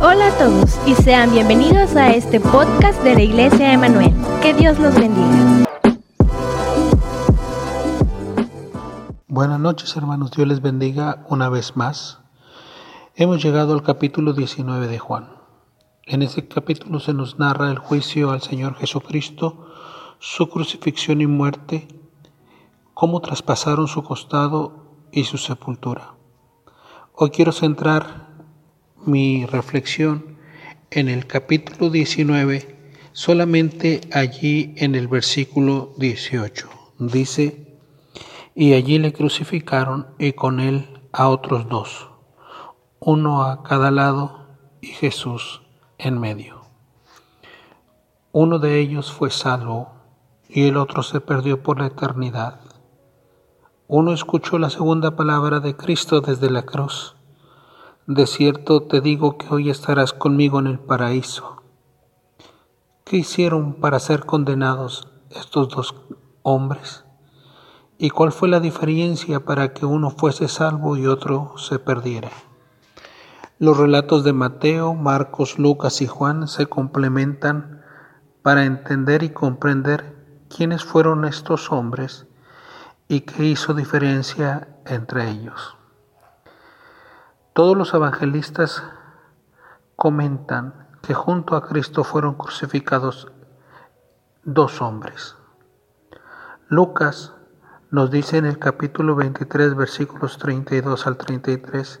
Hola a todos y sean bienvenidos a este podcast de la Iglesia Emanuel. Que Dios los bendiga. Buenas noches hermanos, Dios les bendiga una vez más. Hemos llegado al capítulo 19 de Juan. En este capítulo se nos narra el juicio al Señor Jesucristo, su crucifixión y muerte, cómo traspasaron su costado y su sepultura. Hoy quiero centrar mi reflexión en el capítulo 19, solamente allí en el versículo 18. Dice, y allí le crucificaron y con él a otros dos, uno a cada lado y Jesús en medio. Uno de ellos fue salvo y el otro se perdió por la eternidad. Uno escuchó la segunda palabra de Cristo desde la cruz de cierto te digo que hoy estarás conmigo en el paraíso. ¿Qué hicieron para ser condenados estos dos hombres? ¿Y cuál fue la diferencia para que uno fuese salvo y otro se perdiera? Los relatos de Mateo, Marcos, Lucas y Juan se complementan para entender y comprender quiénes fueron estos hombres y qué hizo diferencia entre ellos. Todos los evangelistas comentan que junto a Cristo fueron crucificados dos hombres. Lucas nos dice en el capítulo 23 versículos 32 al 33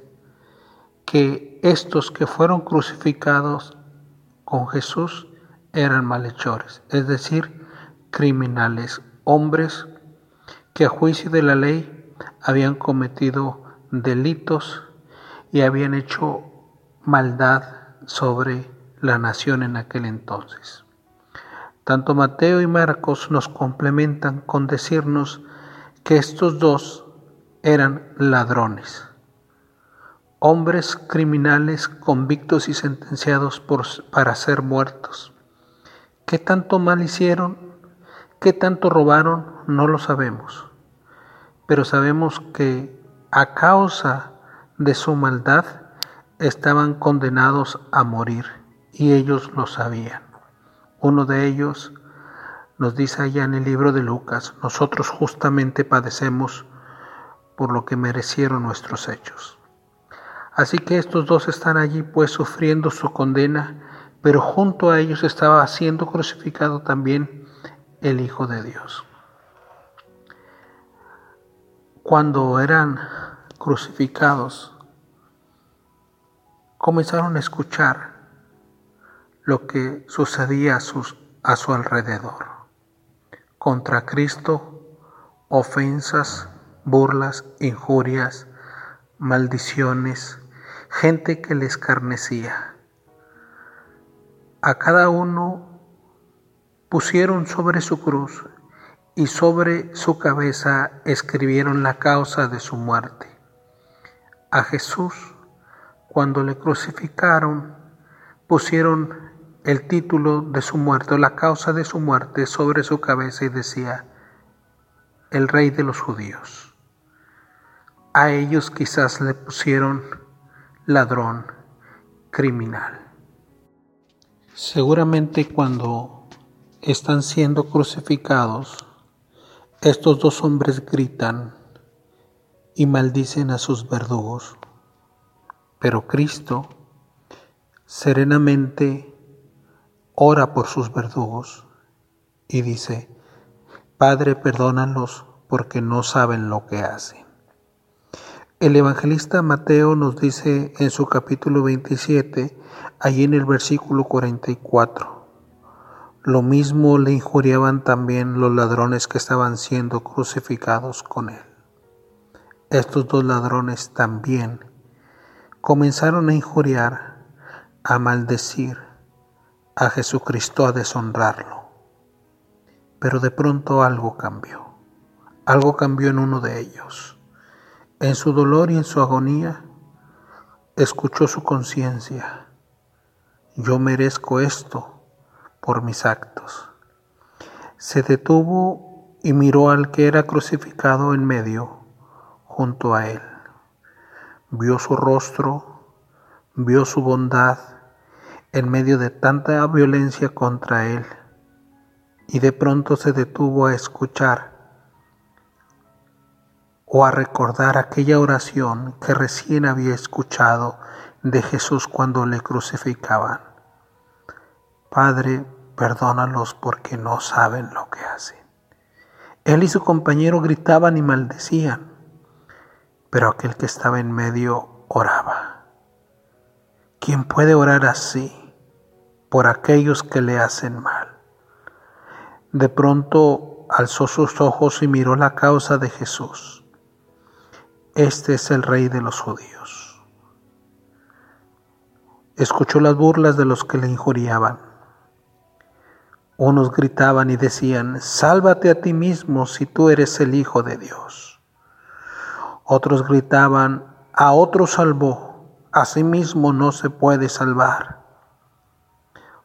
que estos que fueron crucificados con Jesús eran malhechores, es decir, criminales, hombres que a juicio de la ley habían cometido delitos y habían hecho maldad sobre la nación en aquel entonces. Tanto Mateo y Marcos nos complementan con decirnos que estos dos eran ladrones, hombres criminales convictos y sentenciados para ser muertos. ¿Qué tanto mal hicieron? ¿Qué tanto robaron? No lo sabemos. Pero sabemos que a causa de su maldad estaban condenados a morir y ellos lo sabían. Uno de ellos nos dice allá en el libro de Lucas, nosotros justamente padecemos por lo que merecieron nuestros hechos. Así que estos dos están allí pues sufriendo su condena, pero junto a ellos estaba siendo crucificado también el Hijo de Dios. Cuando eran crucificados, comenzaron a escuchar lo que sucedía a, su alrededor. Contra Cristo, ofensas, burlas, injurias, maldiciones, gente que le escarnecía. A cada uno pusieron sobre su cruz y sobre su cabeza escribieron la causa de su muerte. A Jesús, cuando le crucificaron, pusieron el título de su muerte, la causa de su muerte sobre su cabeza y decía, el rey de los judíos. A ellos quizás le pusieron ladrón, criminal. Seguramente cuando están siendo crucificados, estos dos hombres gritan, y maldicen a sus verdugos. Pero Cristo serenamente ora por sus verdugos y dice, Padre, perdónalos porque no saben lo que hacen. El evangelista Mateo nos dice en su capítulo 27, allí en el versículo 44, lo mismo le injuriaban también los ladrones que estaban siendo crucificados con él estos dos ladrones también comenzaron a injuriar, a maldecir a Jesucristo, a deshonrarlo. Pero de pronto algo cambió. Algo cambió en uno de ellos. En su dolor y en su agonía, escuchó su conciencia. Yo merezco esto por mis actos. Se detuvo y miró al que era crucificado en medio junto a él. Vio su rostro, vio su bondad, en medio de tanta violencia contra él y de pronto se detuvo a escuchar o a recordar aquella oración que recién había escuchado de Jesús cuando le crucificaban. Padre, perdónalos porque no saben lo que hacen. Él y su compañero gritaban y maldecían, pero aquel que estaba en medio oraba. ¿Quién puede orar así por aquellos que le hacen mal? De pronto alzó sus ojos y miró la causa de Jesús. Este es el rey de los judíos. Escuchó las burlas de los que le injuriaban. Unos gritaban y decían, sálvate a ti mismo si tú eres el Hijo de Dios. Otros gritaban, a otro salvó, a sí mismo no se puede salvar.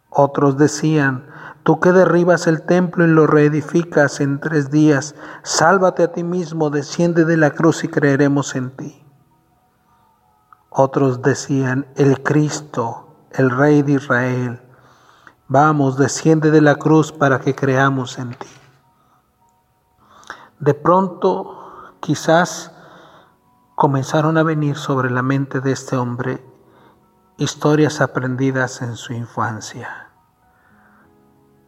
Otros decían, Tú que derribas el templo y lo reedificas en tres días, sálvate a ti mismo, desciende de la cruz y creeremos en ti. Otros decían, el Cristo, el Rey de Israel, vamos, desciende de la cruz para que creamos en ti. De pronto, quizás comenzaron a venir sobre la mente de este hombre historias aprendidas en su infancia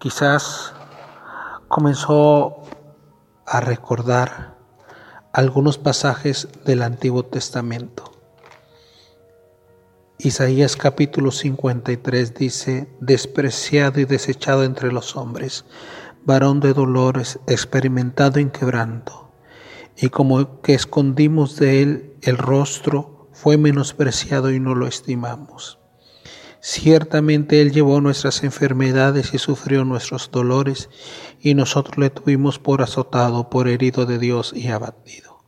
Quizás comenzó a recordar algunos pasajes del Antiguo Testamento. Isaías capítulo 53 dice, despreciado y desechado entre los hombres, varón de dolores, experimentado en quebranto, y como que escondimos de él el rostro, fue menospreciado y no lo estimamos. Ciertamente Él llevó nuestras enfermedades y sufrió nuestros dolores, y nosotros le tuvimos por azotado, por herido de Dios y abatido.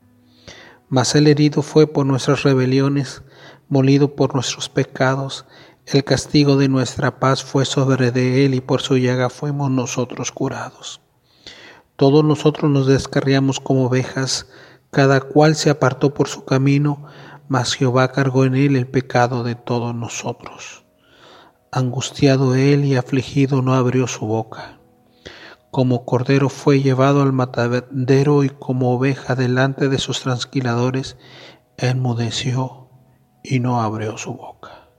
Mas el herido fue por nuestras rebeliones, molido por nuestros pecados, el castigo de nuestra paz fue sobre de Él, y por su llaga fuimos nosotros curados. Todos nosotros nos descarriamos como ovejas, cada cual se apartó por su camino, mas Jehová cargó en él el pecado de todos nosotros. Angustiado él y afligido no abrió su boca. Como cordero fue llevado al matadero y como oveja delante de sus transquiladores, enmudeció y no abrió su boca.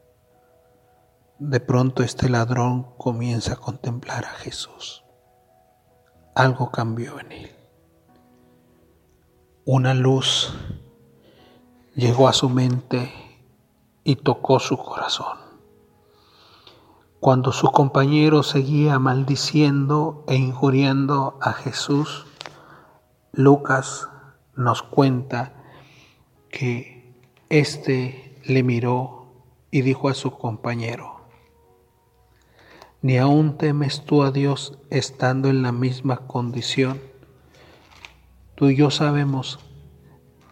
De pronto este ladrón comienza a contemplar a Jesús. Algo cambió en él. Una luz llegó a su mente y tocó su corazón. Cuando su compañero seguía maldiciendo e injuriando a Jesús, Lucas nos cuenta que éste le miró y dijo a su compañero, ¿ni aún temes tú a Dios estando en la misma condición? Tú y yo sabemos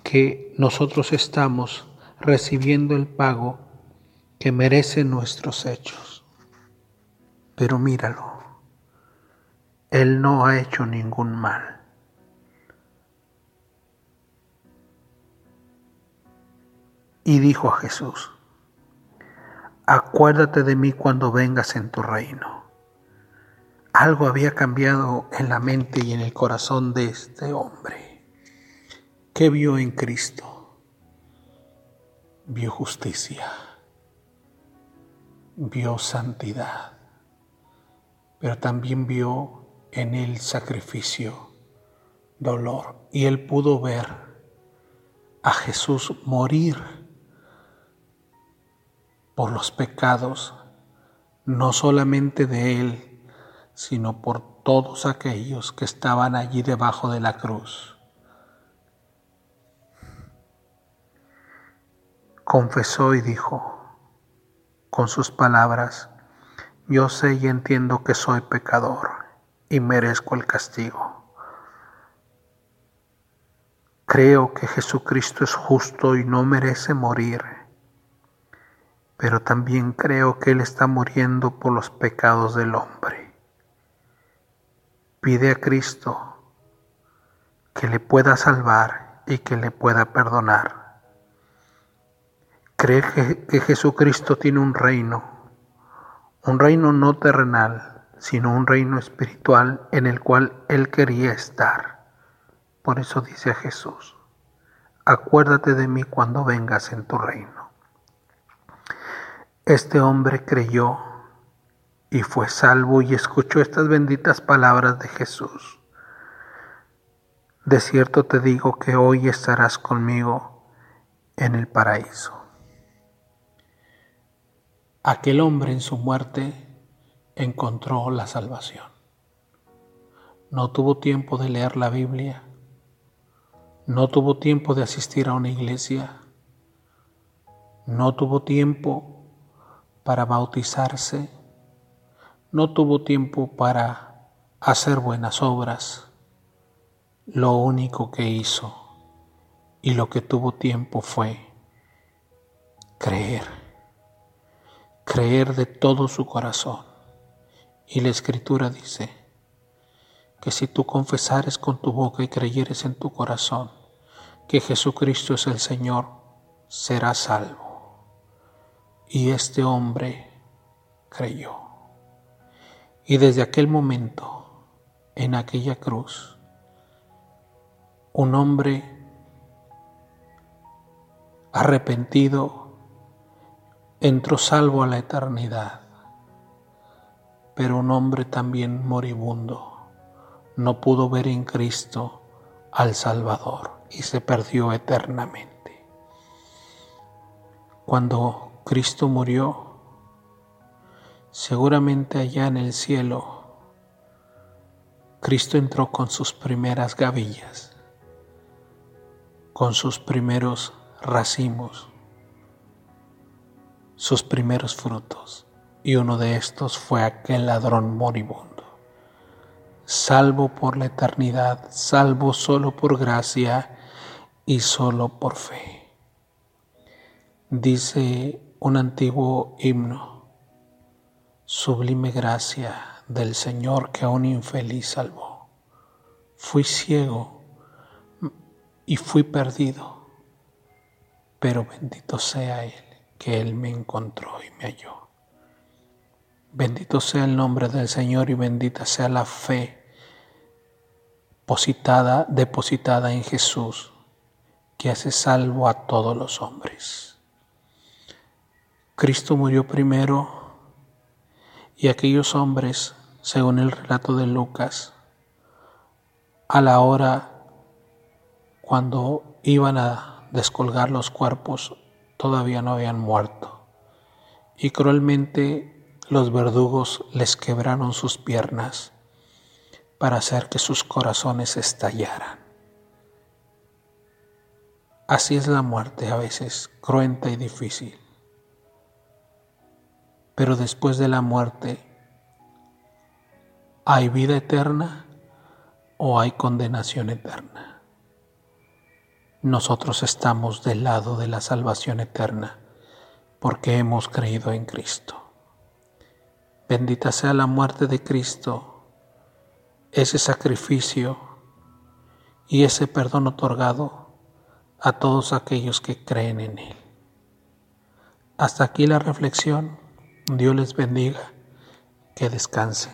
que nosotros estamos recibiendo el pago que merecen nuestros hechos. Pero míralo, Él no ha hecho ningún mal. Y dijo a Jesús, acuérdate de mí cuando vengas en tu reino. Algo había cambiado en la mente y en el corazón de este hombre. ¿Qué vio en Cristo? Vio justicia, vio santidad pero también vio en el sacrificio, dolor, y él pudo ver a Jesús morir por los pecados, no solamente de él, sino por todos aquellos que estaban allí debajo de la cruz. Confesó y dijo con sus palabras, yo sé y entiendo que soy pecador y merezco el castigo. Creo que Jesucristo es justo y no merece morir, pero también creo que Él está muriendo por los pecados del hombre. Pide a Cristo que le pueda salvar y que le pueda perdonar. Cree que, Jesucristo tiene un reino un reino no terrenal, sino un reino espiritual en el cual él quería estar. Por eso dice a Jesús, acuérdate de mí cuando vengas en tu reino. Este hombre creyó y fue salvo y escuchó estas benditas palabras de Jesús. De cierto te digo que hoy estarás conmigo en el paraíso. Aquel hombre en su muerte encontró la salvación. No tuvo tiempo de leer la Biblia, no tuvo tiempo de asistir a una iglesia, no tuvo tiempo para bautizarse, no tuvo tiempo para hacer buenas obras. Lo único que hizo y lo que tuvo tiempo fue creer creer de todo su corazón. Y la escritura dice que si tú confesares con tu boca y creyeres en tu corazón que Jesucristo es el Señor, serás salvo. Y este hombre creyó. Y desde aquel momento, en aquella cruz, un hombre arrepentido entró salvo a la eternidad, pero un hombre también moribundo no pudo ver en Cristo al Salvador y se perdió eternamente. Cuando Cristo murió, seguramente allá en el cielo, Cristo entró con sus primeras gavillas, con sus primeros racimos sus primeros frutos, y uno de estos fue aquel ladrón moribundo. Salvo por la eternidad, salvo solo por gracia y solo por fe. Dice un antiguo himno, sublime gracia del Señor que a un infeliz salvó. Fui ciego y fui perdido, pero bendito sea Él que Él me encontró y me halló. Bendito sea el nombre del Señor y bendita sea la fe depositada, depositada en Jesús, que hace salvo a todos los hombres. Cristo murió primero y aquellos hombres, según el relato de Lucas, a la hora cuando iban a descolgar los cuerpos, todavía no habían muerto, y cruelmente los verdugos les quebraron sus piernas para hacer que sus corazones estallaran. Así es la muerte a veces, cruenta y difícil. Pero después de la muerte, ¿hay vida eterna o hay condenación eterna? nosotros estamos del lado de la salvación eterna porque hemos creído en Cristo. Bendita sea la muerte de Cristo, ese sacrificio y ese perdón otorgado a todos aquellos que creen en Él. Hasta aquí la reflexión. Dios les bendiga. Que descansen.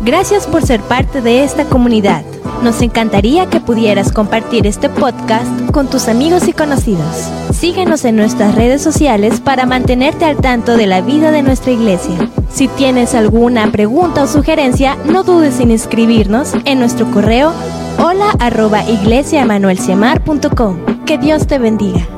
Gracias por ser parte de esta comunidad. Nos encantaría que pudieras compartir este podcast con tus amigos y conocidos. Síguenos en nuestras redes sociales para mantenerte al tanto de la vida de nuestra iglesia. Si tienes alguna pregunta o sugerencia, no dudes en inscribirnos en nuestro correo hola arroba Que Dios te bendiga.